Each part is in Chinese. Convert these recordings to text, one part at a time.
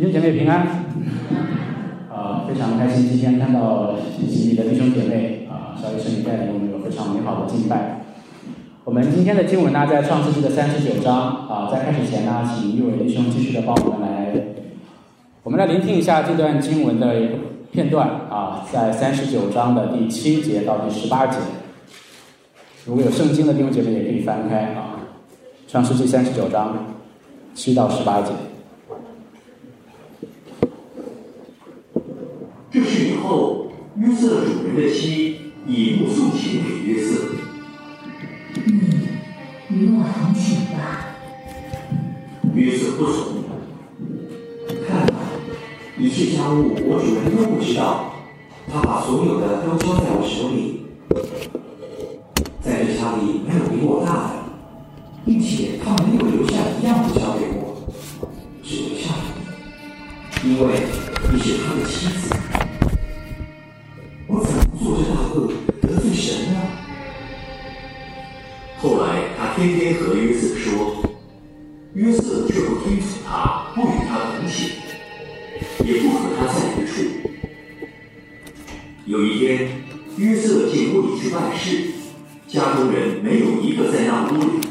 弟兄姐妹平安，啊，非常开心今天看到喜里的弟兄姐妹啊，小雨圣女带领我们有非常美好的敬拜。我们今天的经文呢，在创世纪的三十九章啊，在开始前呢，请一位弟兄继续的帮我们来，我们来聆听一下这段经文的一个片段啊，在三十九章的第七节到第十八节。如果有圣经的弟兄姐妹也可以翻开啊，创世纪三十九章七到十八节。这是以后约瑟主人的妻以不送情给约瑟。你与我同寝吧。约瑟不从。看吧，一切家务我主人都不知道，他把所有的都交在我手里。在这家里没有比我大的，并且他没有留下一样的交给我，只留下你，因为后来他天天和约瑟说，约瑟却不听从他，不与他同寝，也不和他在一处。有一天，约瑟进屋里去办事，家中人没有一个在那屋里，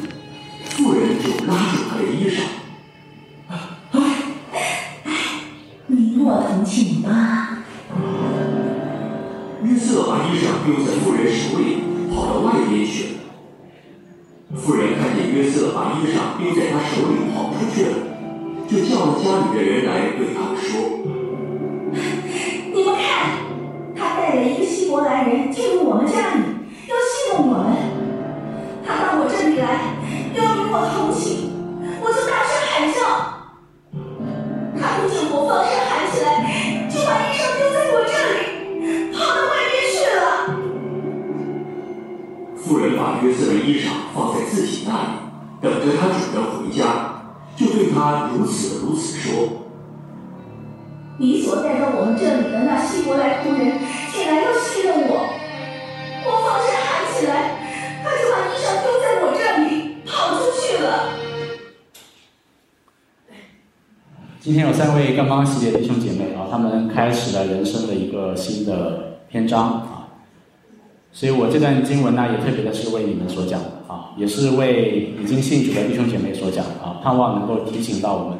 今天有三位刚刚洗礼的弟兄姐妹啊，他们开始了人生的一个新的篇章啊，所以我这段经文呢，也特别的是为你们所讲啊，也是为已经信主的弟兄姐妹所讲啊，盼望能够提醒到我们。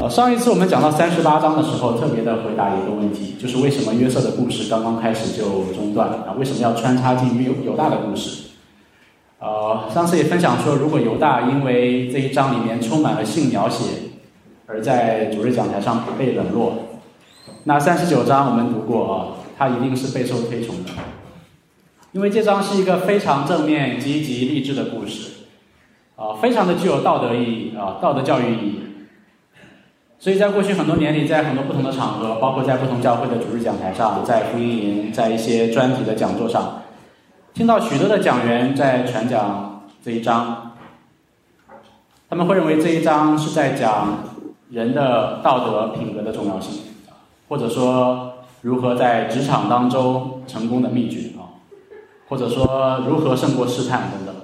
呃，上一次我们讲到三十八章的时候，特别的回答一个问题，就是为什么约瑟的故事刚刚开始就中断啊？为什么要穿插进犹犹大的故事？呃，上次也分享说，如果犹大因为这一章里面充满了性描写，而在主日讲台上被冷落，那三十九章我们读过啊，他一定是备受推崇的，因为这章是一个非常正面、积极、励志的故事，啊，非常的具有道德意义啊，道德教育意义。所以在过去很多年里，在很多不同的场合，包括在不同教会的主日讲台上，在福音营，在一些专题的讲座上，听到许多的讲员在传讲这一章，他们会认为这一章是在讲人的道德品格的重要性，或者说如何在职场当中成功的秘诀啊，或者说如何胜过试探等等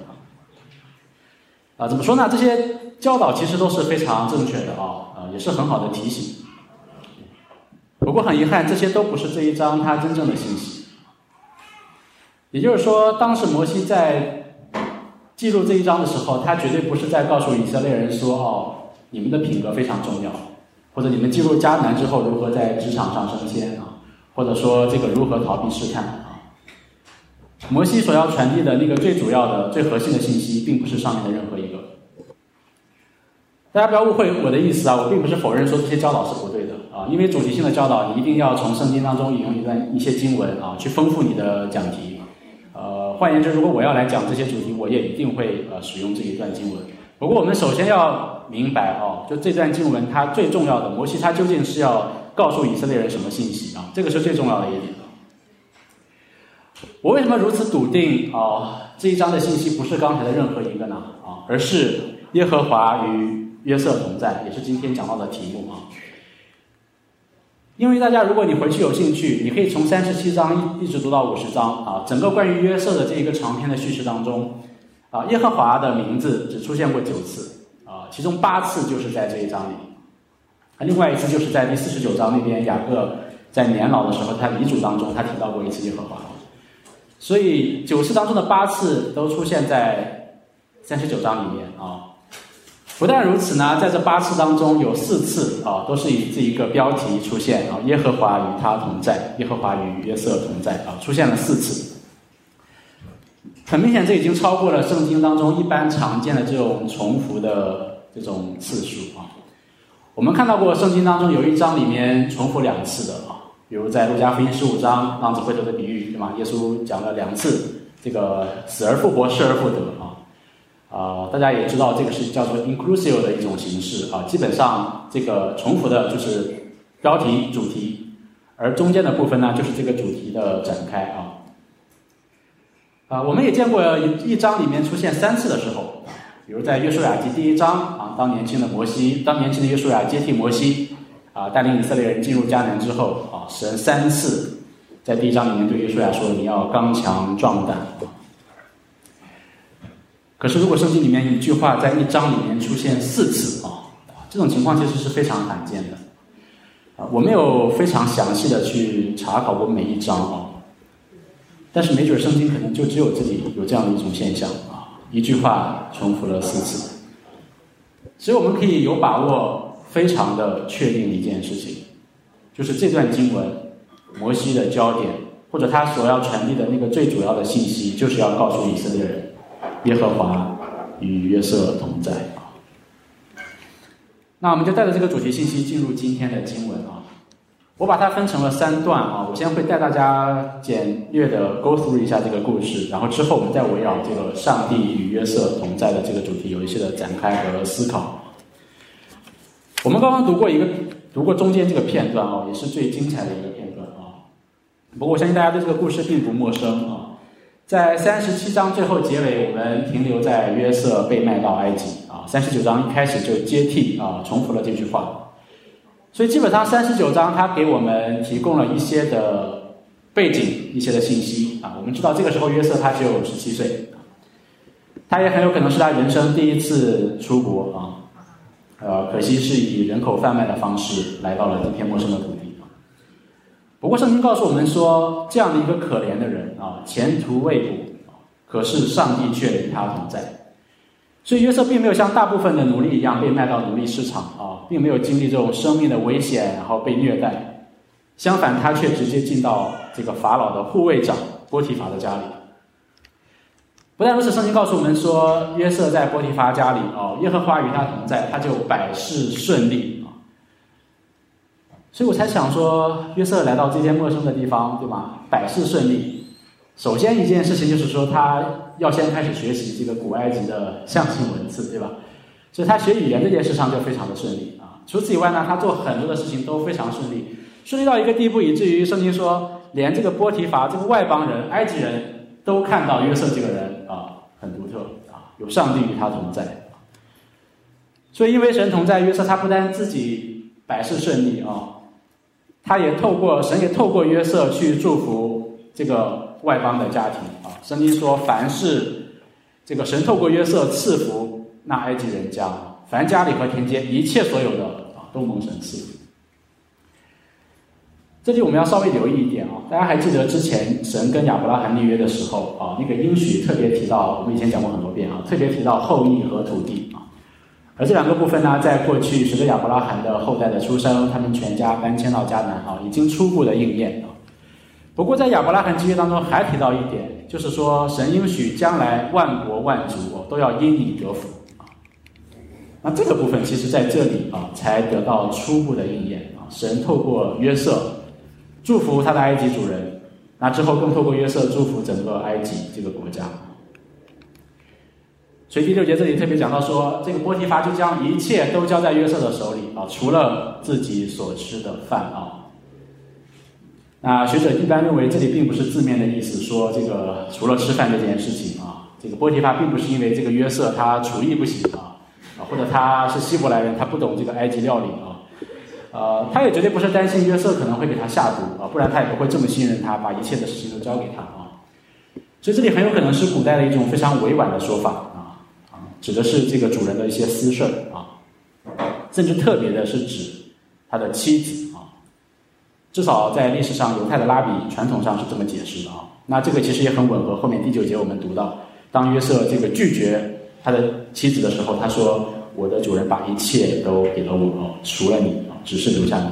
啊，怎么说呢？这些教导其实都是非常正确的啊。啊，也是很好的提醒。不过很遗憾，这些都不是这一章它真正的信息。也就是说，当时摩西在记录这一章的时候，他绝对不是在告诉以色列人说：“哦，你们的品格非常重要，或者你们进入迦南之后如何在职场上升迁啊，或者说这个如何逃避试探啊。”摩西所要传递的那个最主要的、最核心的信息，并不是上面的任何一个。大家不要误会我的意思啊，我并不是否认说这些教导是不对的啊，因为主题性的教导，你一定要从圣经当中引用一段一些经文啊，去丰富你的讲题。呃，换言之，如果我要来讲这些主题，我也一定会呃使用这一段经文。不过我们首先要明白哦，就这段经文它最重要的，摩西他究竟是要告诉以色列人什么信息啊？这个是最重要的一点。我为什么如此笃定啊？这一章的信息不是刚才的任何一个呢啊，而是耶和华与约瑟同在，也是今天讲到的题目啊。因为大家，如果你回去有兴趣，你可以从三十七章一一直读到五十章啊，整个关于约瑟的这一个长篇的叙事当中，啊，耶和华的名字只出现过九次啊，其中八次就是在这一章里。啊，另外一次就是在第四十九章那边，雅各在年老的时候，他遗嘱当中他提到过一次耶和华。所以九次当中的八次都出现在三十九章里面啊。不但如此呢，在这八次当中有四次啊，都是以这一个标题出现啊，耶和华与他同在，耶和华与约瑟同在啊，出现了四次。很明显，这已经超过了圣经当中一般常见的这种重复的这种次数啊。我们看到过圣经当中有一章里面重复两次的啊，比如在路加福音十五章浪子回头的比喻，对吗？耶稣讲了两次这个死而复活，失而复得啊。啊，大家也知道这个是叫做 inclusive 的一种形式啊。基本上这个重复的就是标题主题，而中间的部分呢就是这个主题的展开啊。啊，我们也见过一章里面出现三次的时候，比如在约书亚记第一章啊，当年轻的摩西，当年轻的约书亚接替摩西啊，带领以色列人进入迦南之后啊，神三次在第一章里面对约书亚说：“你要刚强壮胆。”可是如果圣经里面一句话在一章里面出现四次啊，这种情况其实是非常罕见的啊。我没有非常详细的去查考过每一章啊。但是没准圣经可能就只有这里有这样的一种现象啊，一句话重复了四次，所以我们可以有把握非常的确定一件事情，就是这段经文摩西的焦点或者他所要传递的那个最主要的信息，就是要告诉以色列人，耶和华与约瑟同在啊。那我们就带着这个主题信息进入今天的经文啊。我把它分成了三段啊，我先会带大家简略的 go through 一下这个故事，然后之后我们再围绕这个上帝与约瑟同在的这个主题有一些的展开和思考。我们刚刚读过一个，读过中间这个片段啊，也是最精彩的一个片段啊。不过我相信大家对这个故事并不陌生啊。在三十七章最后结尾，我们停留在约瑟被卖到埃及啊。三十九章一开始就接替啊，重复了这句话。所以基本上三十九章，它给我们提供了一些的背景、一些的信息啊。我们知道这个时候约瑟他只有十七岁，他也很有可能是他人生第一次出国啊。呃，可惜是以人口贩卖的方式来到了这片陌生的土地啊。不过圣经告诉我们说，这样的一个可怜的人啊，前途未卜，可是上帝却与他同在。所以约瑟并没有像大部分的奴隶一样被卖到奴隶市场啊，并没有经历这种生命的危险，然后被虐待。相反，他却直接进到这个法老的护卫长波提法的家里。不但如此，圣经告诉我们说，约瑟在波提法家里哦，耶和华与他同在，他就百事顺利啊。所以我才想说，约瑟来到这间陌生的地方，对吧？百事顺利。首先一件事情就是说，他要先开始学习这个古埃及的象形文字，对吧？所以他学语言这件事上就非常的顺利啊。除此以外呢，他做很多的事情都非常顺利，顺利到一个地步，以至于圣经说，连这个波提乏这个外邦人、埃及人都看到约瑟这个人啊，很独特啊，有上帝与他同在。所以因为神同在，约瑟他不但自己百事顺利啊，他也透过神也透过约瑟去祝福这个。外邦的家庭啊，圣经说，凡是这个神透过约瑟赐福那埃及人家，凡家里和田间一切所有的啊，都蒙神赐福。这里我们要稍微留意一点啊，大家还记得之前神跟亚伯拉罕立约的时候啊，那个应许特别提到，我们以前讲过很多遍啊，特别提到后裔和土地啊，而这两个部分呢，在过去随着亚伯拉罕的后代的出生，他们全家搬迁到迦南啊，已经初步的应验啊。不过，在亚伯拉罕契约当中还提到一点，就是说神应许将来万国万族都要因你得福啊。那这个部分其实在这里啊才得到初步的应验啊。神透过约瑟祝福他的埃及主人，那之后更透过约瑟祝福整个埃及这个国家。所以第六节这里特别讲到说，这个波提乏就将一切都交在约瑟的手里啊，除了自己所吃的饭啊。那学者一般认为，这里并不是字面的意思，说这个除了吃饭这件事情啊，这个波提法并不是因为这个约瑟他厨艺不行啊，啊或者他是希伯来人，他不懂这个埃及料理啊，呃，他也绝对不是担心约瑟可能会给他下毒啊，不然他也不会这么信任他，把一切的事情都交给他啊。所以这里很有可能是古代的一种非常委婉的说法啊啊，指的是这个主人的一些私事儿啊，甚至特别的是指他的妻子。至少在历史上，犹太的拉比传统上是这么解释的啊。那这个其实也很吻合后面第九节我们读到，当约瑟这个拒绝他的妻子的时候，他说：“我的主人把一切都给了我，除了你，只是留下你。”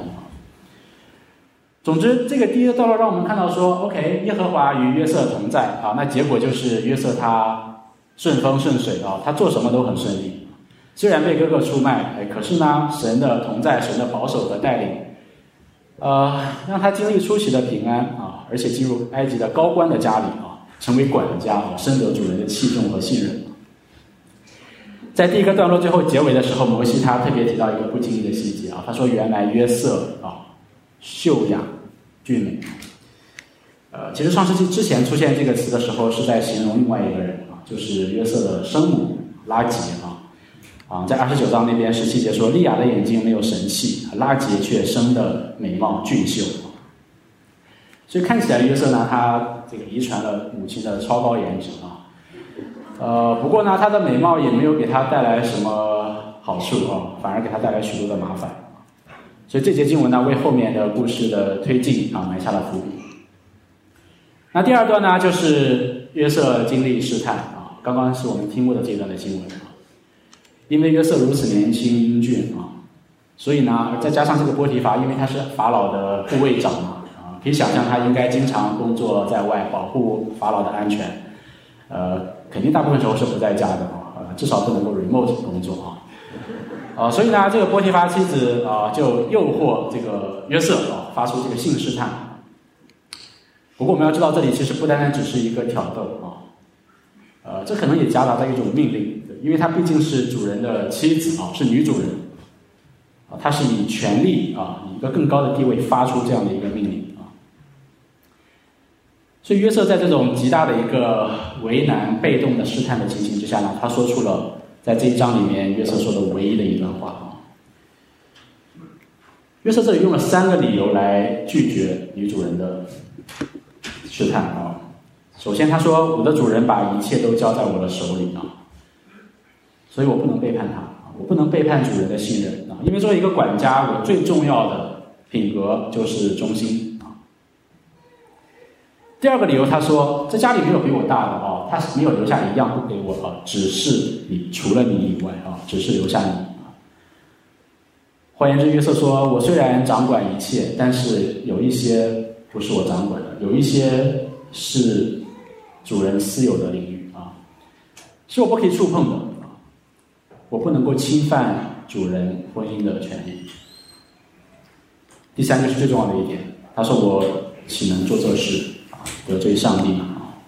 总之，这个第一个段落让我们看到说，OK，耶和华与约瑟同在啊。那结果就是约瑟他顺风顺水啊，他做什么都很顺利。虽然被哥哥出卖，哎，可是呢，神的同在，神的保守和带领。呃，让他经历出奇的平安啊，而且进入埃及的高官的家里啊，成为管家啊，深得主人的器重和信任。在第一个段落最后结尾的时候，摩西他特别提到一个不经意的细节啊，他说原来约瑟啊，秀雅俊美。呃，其实上世纪之前出现这个词的时候，是在形容另外一个人啊，就是约瑟的生母拉吉啊。啊，在二十九章那边十七节说，利亚的眼睛没有神气，拉杰却生的美貌俊秀。所以看起来约瑟呢，他这个遗传了母亲的超高颜值啊。呃，不过呢，他的美貌也没有给他带来什么好处啊，反而给他带来许多的麻烦。所以这节经文呢，为后面的故事的推进啊埋下了伏笔。那第二段呢，就是约瑟经历试探啊，刚刚是我们听过的这段的经文。因为约瑟如此年轻英俊啊，所以呢，再加上这个波提法，因为他是法老的护卫长嘛啊，可以想象他应该经常工作在外，保护法老的安全。呃，肯定大部分时候是不在家的啊，至少不能够 remote 工作啊。啊，所以呢，这个波提法妻子啊，就诱惑这个约瑟啊，发出这个性试探。不过我们要知道，这里其实不单单只是一个挑逗啊，呃，这可能也夹杂着一种命令。因为她毕竟是主人的妻子啊，是女主人，啊，她是以权力啊，以一个更高的地位发出这样的一个命令啊。所以约瑟在这种极大的一个为难、被动的试探的情形之下呢，他说出了在这一章里面约瑟说的唯一的一段话啊。约瑟这里用了三个理由来拒绝女主人的试探啊。首先他说：“我的主人把一切都交在我的手里啊。”所以我不能背叛他啊！我不能背叛主人的信任啊！因为作为一个管家，我最重要的品格就是忠心啊。第二个理由，他说在家里没有比我大的啊，他没有留下一样不给我啊，只是你除了你以外啊，只是留下你啊。换言之，约瑟说：“我虽然掌管一切，但是有一些不是我掌管的，有一些是主人私有的领域啊，是我不可以触碰的。”我不能够侵犯主人婚姻的权利。第三个是最重要的一点，他说我岂能做这事？得罪上帝啊？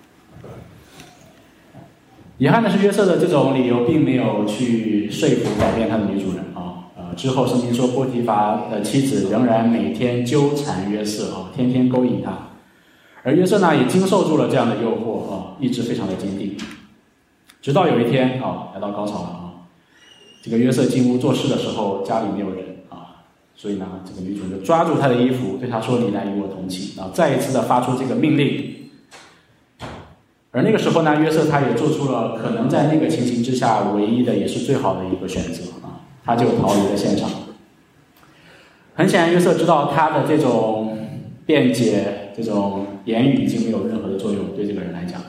遗憾的是，约瑟的这种理由并没有去说服改变他的女主人啊。呃，之后圣经说波提乏的妻子仍然每天纠缠约瑟啊，天天勾引他，而约瑟呢也经受住了这样的诱惑啊，意志非常的坚定。直到有一天啊，来到高潮了。这个约瑟进屋做事的时候，家里没有人啊，所以呢，这个女主人就抓住他的衣服，对他说：“你来与我同寝。”啊，再一次的发出这个命令。而那个时候呢，约瑟他也做出了可能在那个情形之下唯一的也是最好的一个选择啊，他就逃离了现场。很显然，约瑟知道他的这种辩解、这种言语已经没有任何的作用，对这个人来讲。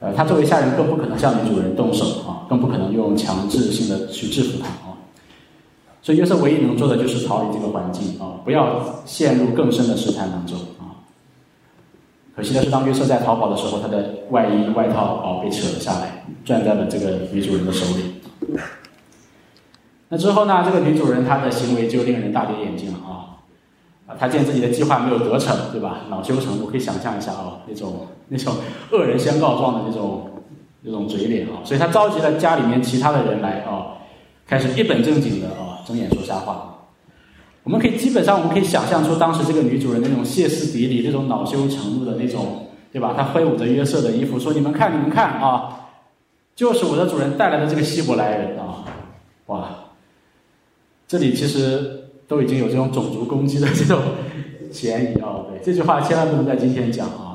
呃，他作为下人，更不可能向女主人动手啊，更不可能用强制性的去制服他啊。所以约瑟唯一能做的就是逃离这个环境啊，不要陷入更深的试探当中啊。可惜的是，当约瑟在逃跑的时候，他的外衣外套啊被扯了下来，攥在了这个女主人的手里。那之后呢，这个女主人她的行为就令人大跌眼镜了啊。他见自己的计划没有得逞，对吧？恼羞成怒，可以想象一下啊，那种那种恶人先告状的那种那种嘴脸啊，所以他召集了家里面其他的人来啊，开始一本正经的啊睁眼说瞎话。我们可以基本上我们可以想象出当时这个女主人那种歇斯底里、那种恼羞成怒的那种，对吧？她挥舞着约瑟的衣服说：“你们看，你们看啊，就是我的主人带来的这个希伯来人啊，哇！”这里其实。都已经有这种种族攻击的这种嫌疑啊！这句话千万不能在今天讲啊！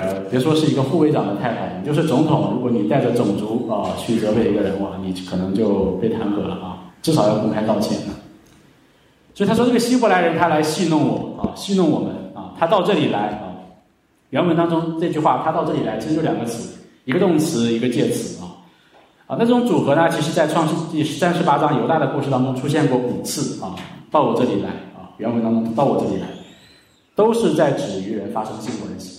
呃，别说是一个护卫长的太太，你就是总统，如果你带着种族啊去责备一个人，哇，你可能就被弹劾了啊！至少要公开道歉。所以他说这个希伯来人他来戏弄我啊，戏弄我们啊，他到这里来啊。原文当中这句话他到这里来其实就两个词，一个动词，一个介词啊。啊，那这种组合呢，其实在创世纪三十八章犹大的故事当中出现过五次啊，到我这里来啊，原文当中到我这里来，都是在指与人发生性关系。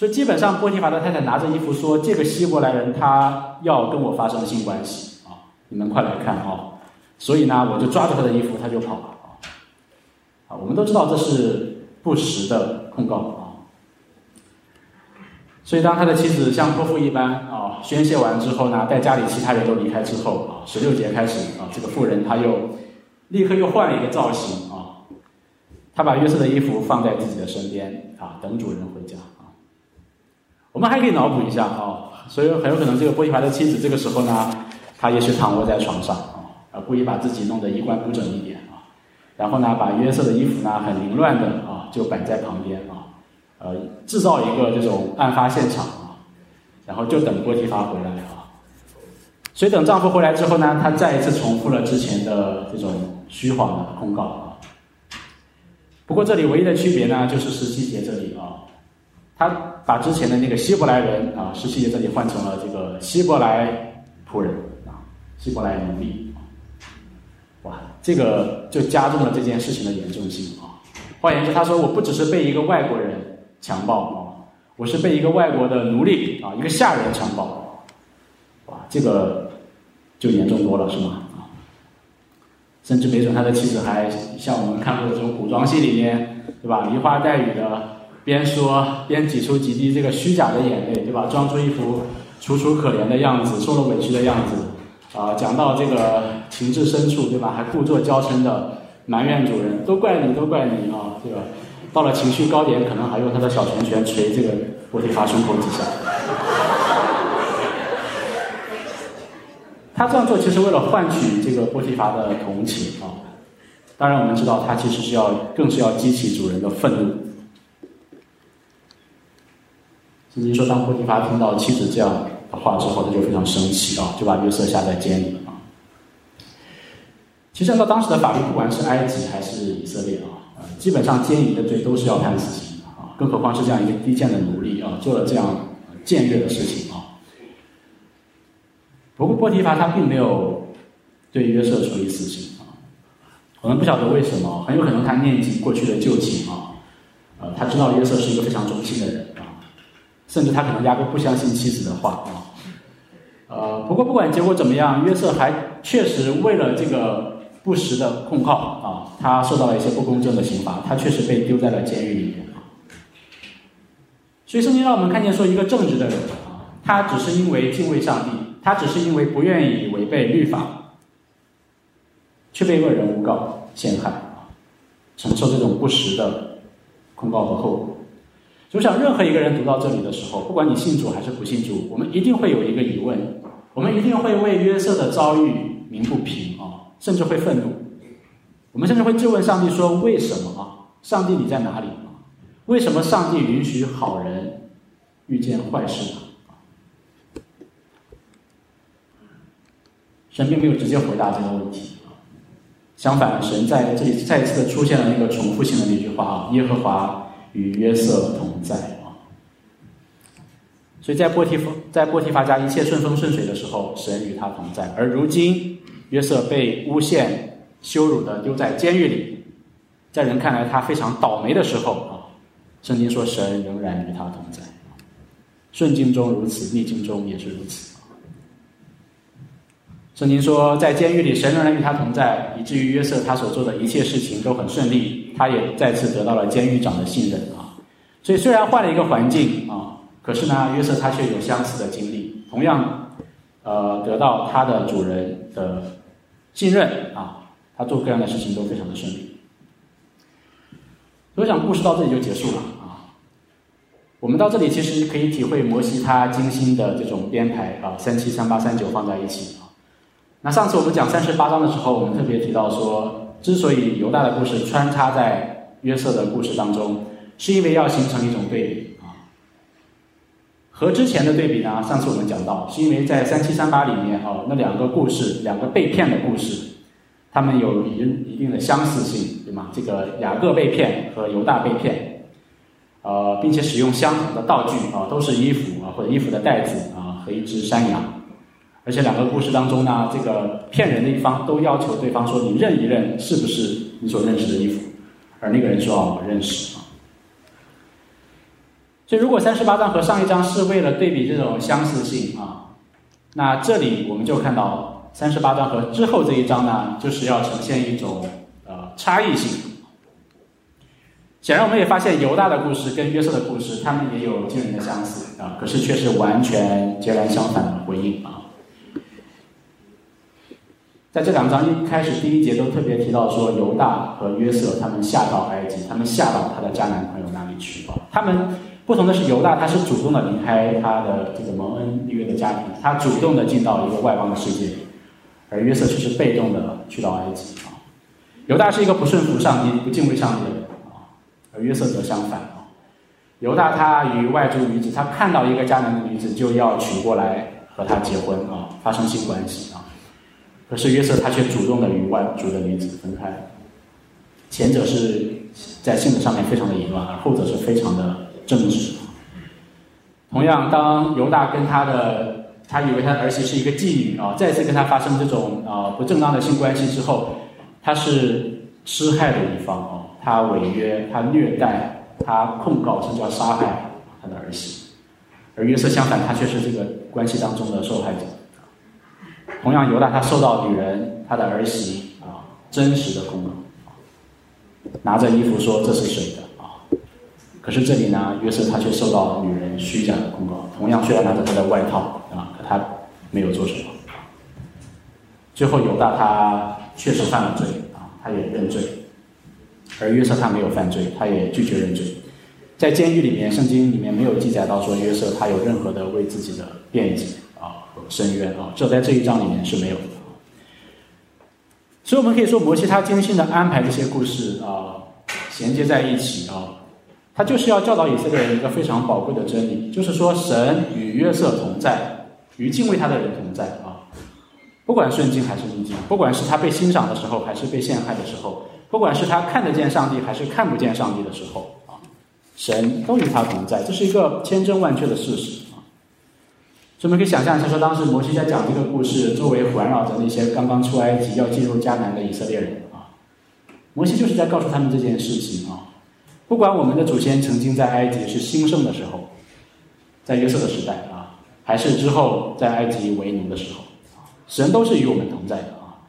所以基本上波提乏的太太拿着衣服说：“这个希伯来人他要跟我发生性关系啊，你们快来看啊！”所以呢，我就抓住他的衣服，他就跑了啊！啊，我们都知道这是不实的控告啊。所以当他的妻子像泼妇一般啊宣泄完之后呢，带家里其他人都离开之后啊，十六节开始啊，这个妇人他又立刻又换了一个造型啊，他把约瑟的衣服放在自己的身边啊，等主人回家。我们还可以脑补一下啊，所以很有可能这个波提乏的妻子这个时候呢，她也许躺卧在床上。啊，故意把自己弄得衣冠不整一点啊，然后呢，把约瑟的衣服呢很凌乱的啊就摆在旁边啊，呃，制造一个这种案发现场啊，然后就等波提乏回来啊，所以等丈夫回来之后呢，她再一次重复了之前的这种虚晃的控告啊。不过这里唯一的区别呢，就是十七节这里啊，他把之前的那个希伯来人啊，十七节这里换成了这个希伯来仆人啊，希伯来奴隶。哇，这个就加重了这件事情的严重性啊！换言之，他说我不只是被一个外国人强暴啊，我是被一个外国的奴隶啊，一个下人强暴。哇，这个就严重多了，是吗？啊，甚至没准他的妻子还像我们看过的这种古装戏里面，对吧？梨花带雨的，边说边挤出几滴这个虚假的眼泪，对吧？装出一副楚楚可怜的样子，受了委屈的样子。啊，讲到这个情至深处，对吧？还故作娇嗔的埋怨主人，都怪你，都怪你啊！这个到了情绪高点，可能还用他的小拳拳捶这个波提法胸口几下。他这样做其实为了换取这个波提法的同情啊。当然，我们知道他其实是要，更是要激起主人的愤怒。甚至说，当波提乏听到妻子这样的。话之后，他就非常生气啊，就把约瑟下在监里了啊。其实按照当时的法律，不管是埃及还是以色列啊，基本上奸淫的罪都是要判死刑的啊，更何况是这样一个低贱的奴隶啊，做了这样僭越的事情啊。不过波提乏他并没有对约瑟处以死刑啊，我们不晓得为什么，很有可能他念及过去的旧情啊，呃，他知道约瑟是一个非常忠心的人，甚至他可能压根不相信妻子的话啊。呃，不过不管结果怎么样，约瑟还确实为了这个不实的控告啊，他受到了一些不公正的刑罚，他确实被丢在了监狱里面啊。所以圣经让我们看见说，一个正直的人啊，他只是因为敬畏上帝，他只是因为不愿意违背律法，却被恶人诬告陷害啊，承受这种不实的控告和后果。我想，任何一个人读到这里的时候，不管你信主还是不信主，我们一定会有一个疑问，我们一定会为约瑟的遭遇鸣不平啊，甚至会愤怒。我们甚至会质问上帝说：“为什么啊？上帝你在哪里？为什么上帝允许好人遇见坏事呢？”神并没有直接回答这个问题啊，相反，神在这里再次的出现了那个重复性的那句话啊：“耶和华。”与约瑟同在啊，所以在波提夫在波提法家一切顺风顺水的时候，神与他同在。而如今约瑟被诬陷、羞辱的丢在监狱里，在人看来他非常倒霉的时候啊，圣经说神仍然与他同在。顺境中如此，逆境中也是如此。圣经说，在监狱里，神仍然与他同在，以至于约瑟他所做的一切事情都很顺利，他也再次得到了监狱长的信任啊。所以虽然换了一个环境啊，可是呢，约瑟他却有相似的经历，同样，呃，得到他的主人的信任啊，他做各样的事情都非常的顺利。我想故事到这里就结束了啊。我们到这里其实可以体会摩西他精心的这种编排啊，三七三八三九放在一起啊。那上次我们讲三十八章的时候，我们特别提到说，之所以犹大的故事穿插在约瑟的故事当中，是因为要形成一种对比啊。和之前的对比呢，上次我们讲到，是因为在三七三八里面啊，那两个故事，两个被骗的故事，他们有一一定的相似性，对吗？这个雅各被骗和犹大被骗，呃，并且使用相同的道具啊，都是衣服啊或者衣服的袋子啊和一只山羊。而且两个故事当中呢，这个骗人的一方都要求对方说：“你认一认，是不是你所认识的衣服？”而那个人说：“啊，我认识。”所以，如果三十八章和上一章是为了对比这种相似性啊，那这里我们就看到三十八章和之后这一章呢，就是要呈现一种呃差异性。显然，我们也发现犹大的故事跟约瑟的故事，他们也有惊人的相似啊，可是却是完全截然相反的回应啊。在这两章一开始第一节都特别提到说，犹大和约瑟他们下到埃及，他们下到他的迦南朋友那里去啊。他们不同的是，犹大他是主动的离开他的这个蒙恩立约的家庭，他主动的进到一个外邦的世界，而约瑟却是被动的去到埃及啊。犹大是一个不顺服上帝、不敬畏上帝的人啊，而约瑟则相反啊。犹大他与外族女子，他看到一个迦南的女子就要娶过来和他结婚啊，发生性关系啊。可是约瑟他却主动的与外族的女子分开，前者是在性格上面非常的淫乱，而后者是非常的正直。同样，当犹大跟他的他以为他的儿媳是一个妓女啊，再次跟他发生这种啊不正当的性关系之后，他是施害的一方啊，他违约，他虐待，他控告，甚至要杀害他的儿媳。而约瑟相反，他却是这个关系当中的受害者。同样，犹大他受到女人他的儿媳啊真实的控告，拿着衣服说这是谁的？可是这里呢，约瑟他却受到女人虚假的控告。同样，虽然拿着他的外套啊，可他没有做什么。最后，犹大他确实犯了罪啊，他也认罪，而约瑟他没有犯罪，他也拒绝认罪。在监狱里面，圣经里面没有记载到说约瑟他有任何的为自己的辩解。深渊啊，这在这一章里面是没有的。所以我们可以说，摩西他精心的安排这些故事啊，衔接在一起啊，他就是要教导以色列人一个非常宝贵的真理，就是说，神与约瑟同在，与敬畏他的人同在啊。不管顺境还是逆境，不管是他被欣赏的时候，还是被陷害的时候，不管是他看得见上帝，还是看不见上帝的时候啊，神都与他同在，这是一个千真万确的事实啊。所以我们可以想象一下，说当时摩西在讲这个故事，周围环绕着那些刚刚出埃及要进入迦南的以色列人啊，摩西就是在告诉他们这件事情啊。不管我们的祖先曾经在埃及是兴盛的时候，在约瑟的时代啊，还是之后在埃及为奴的时候，神都是与我们同在的啊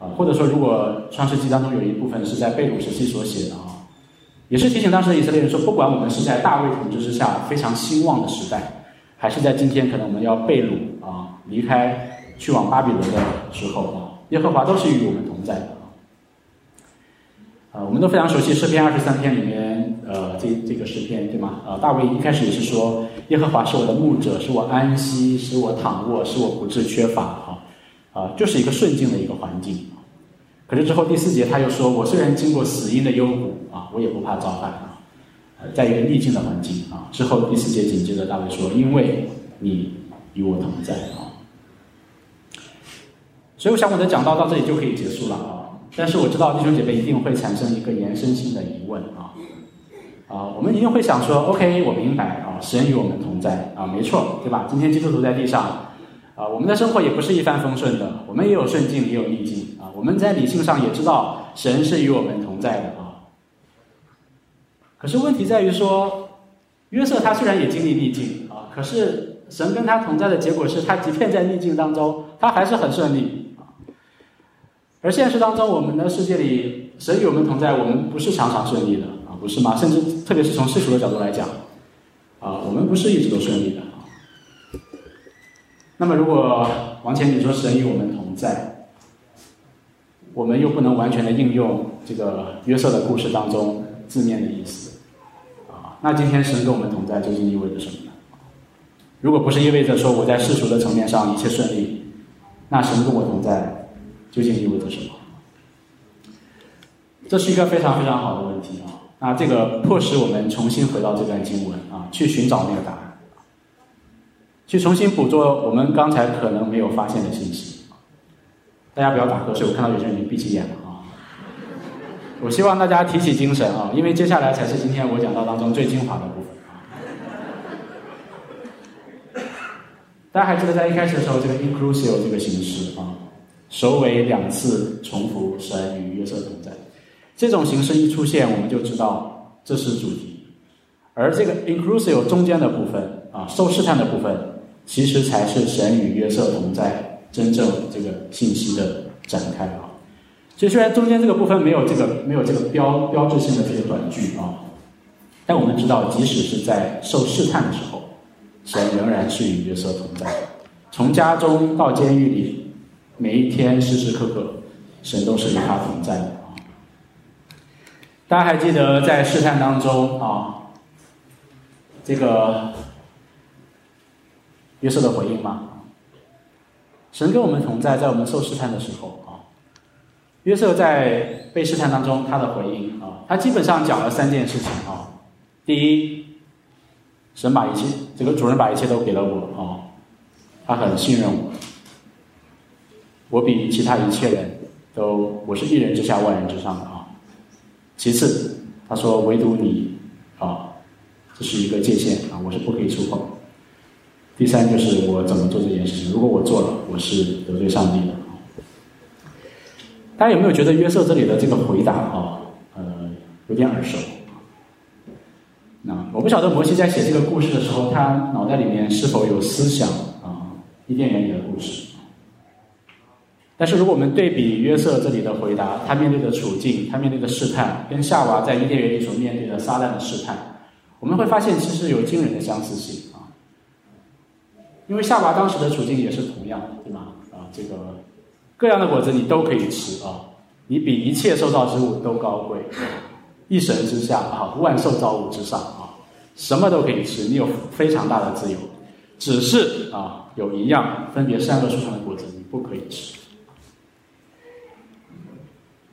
啊，或者说，如果创世纪当中有一部分是在被掳时期所写的啊，也是提醒当时的以色列人说，不管我们是在大卫统治之下非常兴旺的时代。还是在今天，可能我们要被掳啊，离开去往巴比伦的时候啊，耶和华都是与我们同在的啊。我们都非常熟悉诗篇二十三篇里面，呃，这这个诗篇对吗？呃，大卫一开始也是说，耶和华是我的牧者，使我安息，使我躺卧，使我不致缺乏啊，啊，就是一个顺境的一个环境。可是之后第四节他又说，我虽然经过死荫的幽谷啊，我也不怕遭害。在一个逆境的环境啊，之后第四节紧接着大卫说：“因为你与我同在啊。”所以我想我的讲道到这里就可以结束了啊。但是我知道弟兄姐妹一定会产生一个延伸性的疑问啊啊，我们一定会想说：“OK，我明白啊，神与我们同在啊，没错，对吧？今天基督徒在地上啊，我们的生活也不是一帆风顺的，我们也有顺境，也有逆境啊。我们在理性上也知道神是与我们同在的啊。”可是问题在于说，约瑟他虽然也经历逆境啊，可是神跟他同在的结果是他即便在逆境当中，他还是很顺利。而现实当中，我们的世界里，神与我们同在，我们不是常常顺利的啊，不是吗？甚至特别是从世俗的角度来讲，啊，我们不是一直都顺利的啊。那么，如果王前你说神与我们同在，我们又不能完全的应用这个约瑟的故事当中字面的意思啊。那今天神跟我们同在究竟意味着什么呢？如果不是意味着说我在世俗的层面上一切顺利，那神跟我同在究竟意味着什么？这是一个非常非常好的问题啊！那这个迫使我们重新回到这段经文啊，去寻找那个答案，去重新捕捉我们刚才可能没有发现的信息。大家不要打瞌睡，我看到有些人已经闭起眼了啊。我希望大家提起精神啊，因为接下来才是今天我讲到当中最精华的部分啊。大家还记得在一开始的时候，这个 inclusive 这个形式啊，首尾两次重复神与约瑟同在，这种形式一出现，我们就知道这是主题。而这个 inclusive 中间的部分啊，受试探的部分，其实才是神与约瑟同在。真正这个信息的展开啊，所以虽然中间这个部分没有这个没有这个标标志性的这个短句啊，但我们知道，即使是在受试探的时候，神仍然是与约瑟同在。从家中到监狱里，每一天时时刻刻，神都是与他同在的啊。大家还记得在试探当中啊，这个约瑟的回应吗？神跟我们同在，在我们受试探的时候啊，约瑟在被试探当中，他的回应啊，他基本上讲了三件事情啊。第一，神把一切，这个主人把一切都给了我啊，他很信任我，我比其他一切人都，我是一人之下万人之上的啊。其次，他说唯独你啊，这是一个界限啊，我是不可以触碰。第三就是我怎么做这件事情？如果我做了，我是得罪上帝的。大家有没有觉得约瑟这里的这个回答啊，呃，有点耳熟？那我不晓得摩西在写这个故事的时候，他脑袋里面是否有思想啊？伊甸园里的故事。但是如果我们对比约瑟这里的回答，他面对的处境，他面对的试探，跟夏娃在伊甸园里所面对的撒旦的试探，我们会发现其实有惊人的相似性啊。因为夏娃当时的处境也是同样，对吗？啊，这个各样的果子你都可以吃啊，你比一切受造之物都高贵，一神之下啊，万受造物之上啊，什么都可以吃，你有非常大的自由，只是啊，有一样分别三个树上的果子你不可以吃。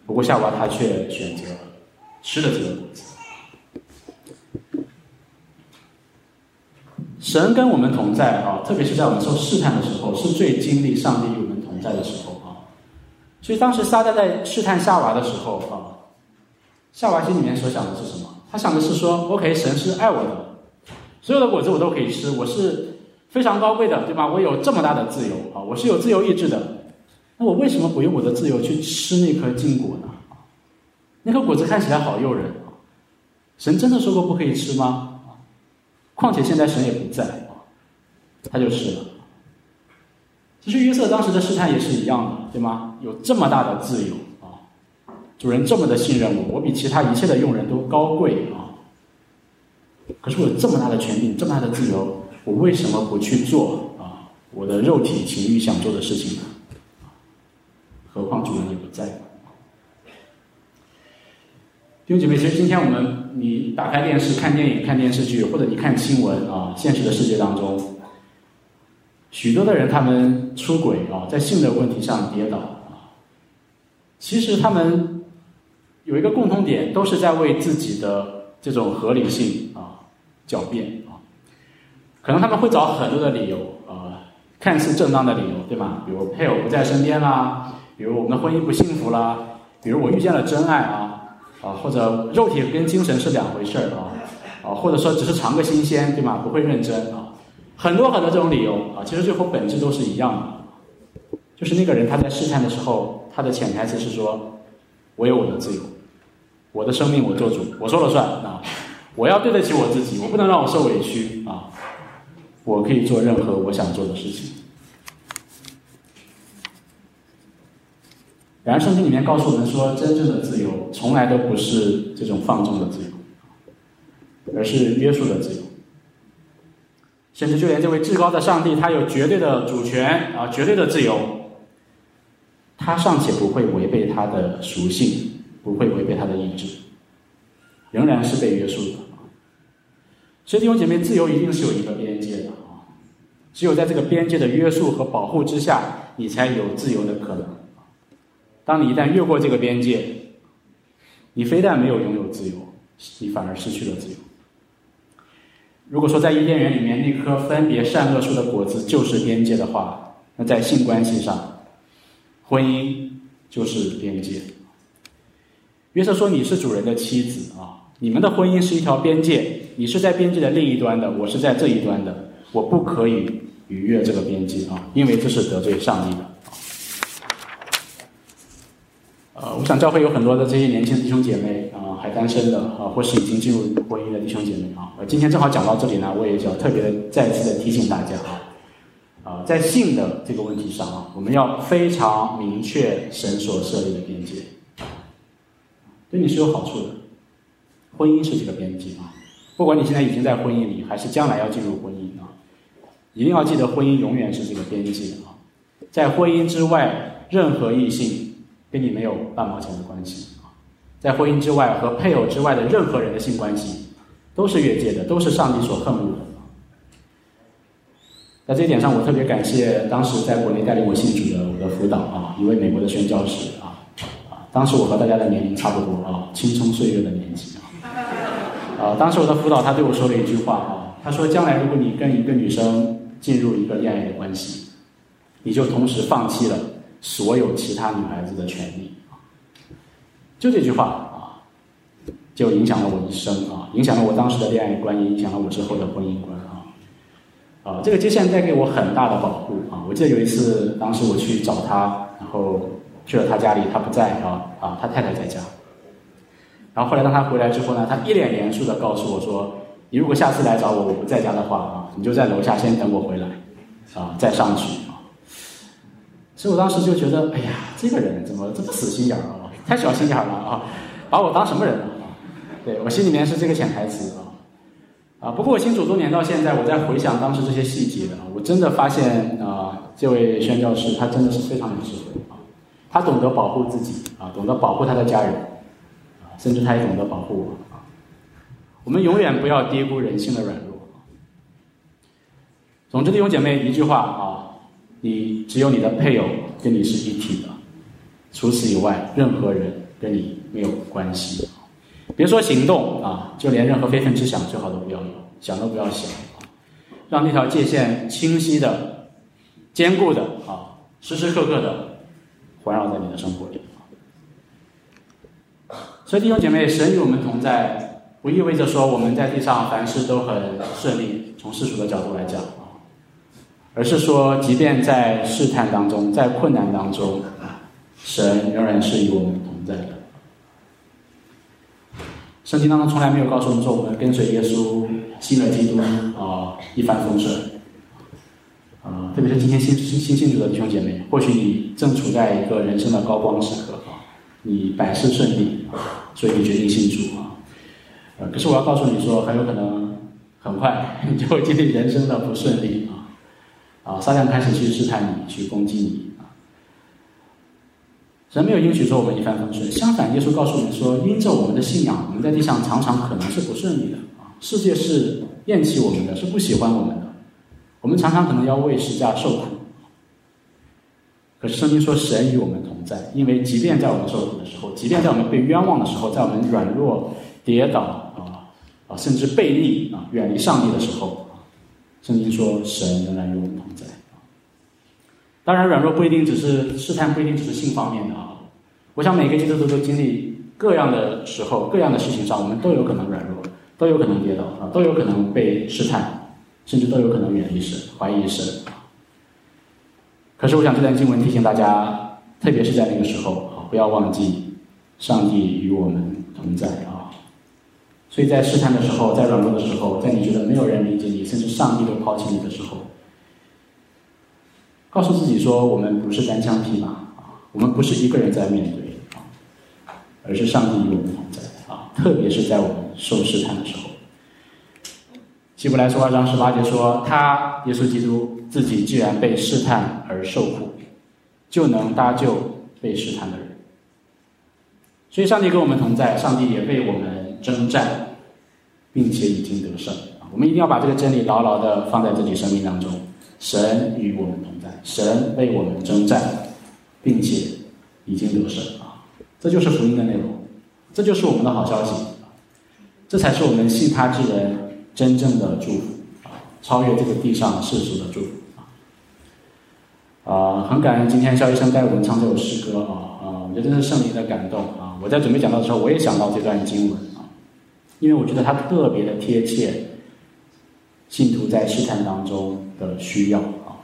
不过夏娃她却选择吃了这个果子。神跟我们同在啊，特别是在我们受试探的时候，是最经历上帝与我们同在的时候啊。所以当时撒旦在试探夏娃的时候啊，夏娃心里面所想的是什么？他想的是说：“OK，神是爱我的，所有的果子我都可以吃，我是非常高贵的，对吧？我有这么大的自由啊，我是有自由意志的。那我为什么不用我的自由去吃那颗禁果呢？那颗果子看起来好诱人啊，神真的说过不可以吃吗？”况且现在神也不在，他就是了。其实约瑟当时的试探也是一样的，对吗？有这么大的自由啊，主人这么的信任我，我比其他一切的佣人都高贵啊。可是我有这么大的权柄，这么大的自由，我为什么不去做啊？我的肉体情欲想做的事情呢？何况主人也不在。弟兄姐妹，其实今天我们你打开电视看电影、看电视剧，或者你看新闻啊，现实的世界当中，许多的人他们出轨啊，在性的问题上跌倒啊，其实他们有一个共同点，都是在为自己的这种合理性啊狡辩啊，可能他们会找很多的理由啊，看似正当的理由，对吗？比如配偶不在身边啦，比如我们的婚姻不幸福啦，比如我遇见了真爱啊。啊，或者肉体跟精神是两回事儿啊，啊，或者说只是尝个新鲜，对吗？不会认真啊，很多很多这种理由啊，其实最后本质都是一样的，就是那个人他在试探的时候，他的潜台词是说，我有我的自由，我的生命我做主，我说了算啊，我要对得起我自己，我不能让我受委屈啊，我可以做任何我想做的事情。然而，圣经里面告诉我们说，真正的自由从来都不是这种放纵的自由，而是约束的自由。甚至就连这位至高的上帝，他有绝对的主权啊，绝对的自由，他尚且不会违背他的属性，不会违背他的意志，仍然是被约束的。所以，弟兄姐妹，自由一定是有一个边界的啊，只有在这个边界的约束和保护之下，你才有自由的可能。当你一旦越过这个边界，你非但没有拥有自由，你反而失去了自由。如果说在伊甸园里面那棵分别善恶树的果子就是边界的话，那在性关系上，婚姻就是边界。约瑟说：“你是主人的妻子啊，你们的婚姻是一条边界，你是在边界的另一端的，我是在这一端的，我不可以逾越这个边界啊，因为这是得罪上帝的。”呃，我想教会有很多的这些年轻弟兄姐妹啊，还单身的啊，或是已经进入婚姻的弟兄姐妹啊，呃，今天正好讲到这里呢，我也想特别的再次的提醒大家啊，啊，在性的这个问题上啊，我们要非常明确神所设立的边界，对你是有好处的，婚姻是这个边界啊，不管你现在已经在婚姻里，还是将来要进入婚姻啊，一定要记得婚姻永远是这个边界啊，在婚姻之外，任何异性。跟你没有半毛钱的关系啊，在婚姻之外和配偶之外的任何人的性关系，都是越界的，都是上帝所恨恶的。在这一点上，我特别感谢当时在国内带领我信主的我的辅导啊，一位美国的宣教士啊啊，当时我和大家的年龄差不多啊，青葱岁月的年纪啊。啊，当时我的辅导他对我说了一句话啊，他说：将来如果你跟一个女生进入一个恋爱的关系，你就同时放弃了。所有其他女孩子的权利啊，就这句话啊，就影响了我一生啊，影响了我当时的恋爱观，影响了我之后的婚姻观啊。啊，这个界限带给我很大的保护啊。我记得有一次，当时我去找他，然后去了他家里，他不在啊啊，他太太在家。然后后来当他回来之后呢，他一脸严肃的告诉我说：“你如果下次来找我，我不在家的话啊，你就在楼下先等我回来，啊，再上去。”所以我当时就觉得，哎呀，这个人怎么这么死心眼儿啊？太小心眼儿了啊！把我当什么人了啊？对我心里面是这个潜台词啊啊！不过我信主多年到现在，我在回想当时这些细节啊，我真的发现啊，这位宣教师他真的是非常有智慧啊，他懂得保护自己啊，懂得保护他的家人啊，甚至他也懂得保护我啊。我们永远不要低估人性的软弱。总之，弟兄姐妹一句话啊。你只有你的配偶跟你是一体的，除此以外，任何人跟你没有关系。别说行动啊，就连任何非分之想，最好都不要有，想都不要想啊。让那条界限清晰的、坚固的啊，时时刻刻的环绕在你的生活里所以弟兄姐妹，神与我们同在，不意味着说我们在地上凡事都很顺利。从世俗的角度来讲。而是说，即便在试探当中，在困难当中，神仍然是与我们同在的。圣经当中从来没有告诉我们说，我们跟随耶稣、信了基督啊，一帆风顺。啊，特别是今天新新新信主的弟兄姐妹，或许你正处在一个人生的高光时刻啊，你百事顺利，所以你决定信主啊。呃，可是我要告诉你说，很有可能很快 你就会经历人生的不顺利啊。啊，撒旦开始去试探你，去攻击你啊！神没有允许说我们一帆风顺，相反，耶稣告诉我们说，因着我们的信仰，我们在地上常常可能是不顺利的啊！世界是厌弃我们的，是不喜欢我们的，我们常常可能要为十架受苦。可是圣经说，神与我们同在，因为即便在我们受苦的时候，即便在我们被冤枉的时候，在我们软弱、跌倒啊啊，甚至背逆啊，远离上帝的时候。圣经说，神仍然与我们同在。当然，软弱不一定只是试探，不一定只是性方面的啊。我想每个基督徒都经历各样的时候，各样的事情上，我们都有可能软弱，都有可能跌倒啊，都有可能被试探，甚至都有可能远离神、怀疑神可是，我想这段经文提醒大家，特别是在那个时候啊，不要忘记上帝与我们同在啊。所以在试探的时候，在软弱的时候，在你觉得没有人理解你，甚至上帝都抛弃你的时候，告诉自己说：我们不是单枪匹马啊，我们不是一个人在面对啊，而是上帝与我们同在啊。特别是在我们受试探的时候，希伯来书二章十八节说：他耶稣基督自己既然被试探而受苦，就能搭救被试探的人。所以，上帝跟我们同在，上帝也为我们。征战，并且已经得胜！我们一定要把这个真理牢牢的放在自己生命当中。神与我们同在，神为我们征战，并且已经得胜啊！这就是福音的内容，这就是我们的好消息这才是我们信他之人真正的祝福啊！超越这个地上世俗的祝福啊！啊，很感恩今天肖医生带我们唱这首诗歌啊啊，我觉得真是圣灵的感动啊！我在准备讲到的时候，我也想到这段经文啊，因为我觉得它特别的贴切，信徒在试探当中的需要啊。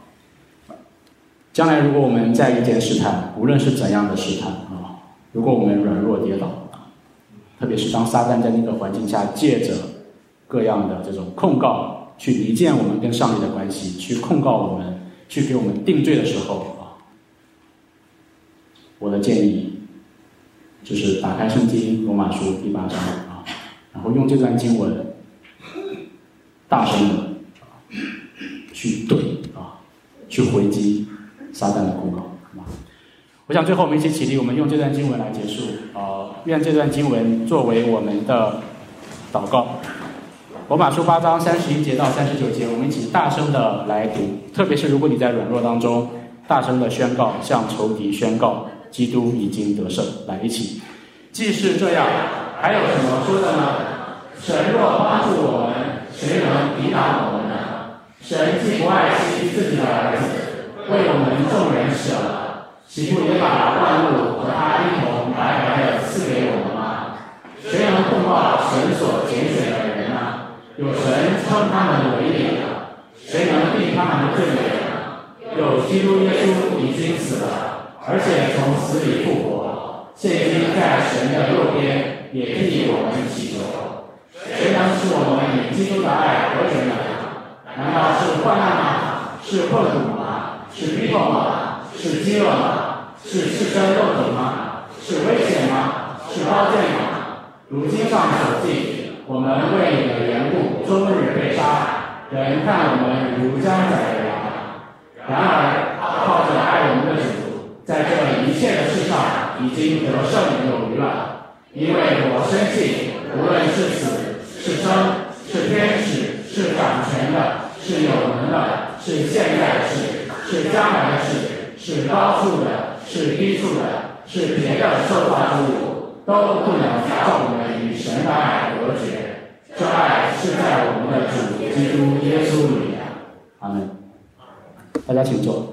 将来如果我们再遇见试探，无论是怎样的试探啊，如果我们软弱跌倒，特别是当撒旦在那个环境下借着各样的这种控告去离间我们跟上帝的关系，去控告我们。去给我们定罪的时候啊，我的建议就是打开圣经罗马书第八章啊，然后用这段经文大声的去怼啊，去回击撒旦的控告，我想最后我们一起起立，我们用这段经文来结束啊，愿这段经文作为我们的祷告。罗马书八章三十一节到三十九节，我们一起大声的来读。特别是如果你在软弱当中，大声的宣告，向仇敌宣告，基督已经得胜。来，一起。既是这样，还有什么说的呢？神若帮助我们，谁能抵挡我们呢？神既不爱惜自己的儿子，为我们众人舍了，岂不也把万物和他一同白白的赐给我们吗？谁能控告神所拣选的人呢？有神称他们为义的，谁能定他们的罪呢？有基督耶稣已经死了，而且从死里复活，现今在神的右边，也替我们祈求。是我们与基督的爱合成呢？难道是患难吗？是困苦吗？是逼迫吗？是饥饿吗？是赤身肉体吗？是危险吗？是刀剑吗？如今上所记。我们为你的缘故，终日被杀，人看我们如将宰羊。然而，靠着爱我们的主，在这一切的事上已经得胜有余了。因为我深信，无论是死是生，是天使，是掌权的，是有能的，是现在的事，是将来的事，是高处的，是低处的，是别的受造之物，都不能叫我们与神的爱隔绝。这爱是在我们的主基督耶稣里。阿门。大家请坐。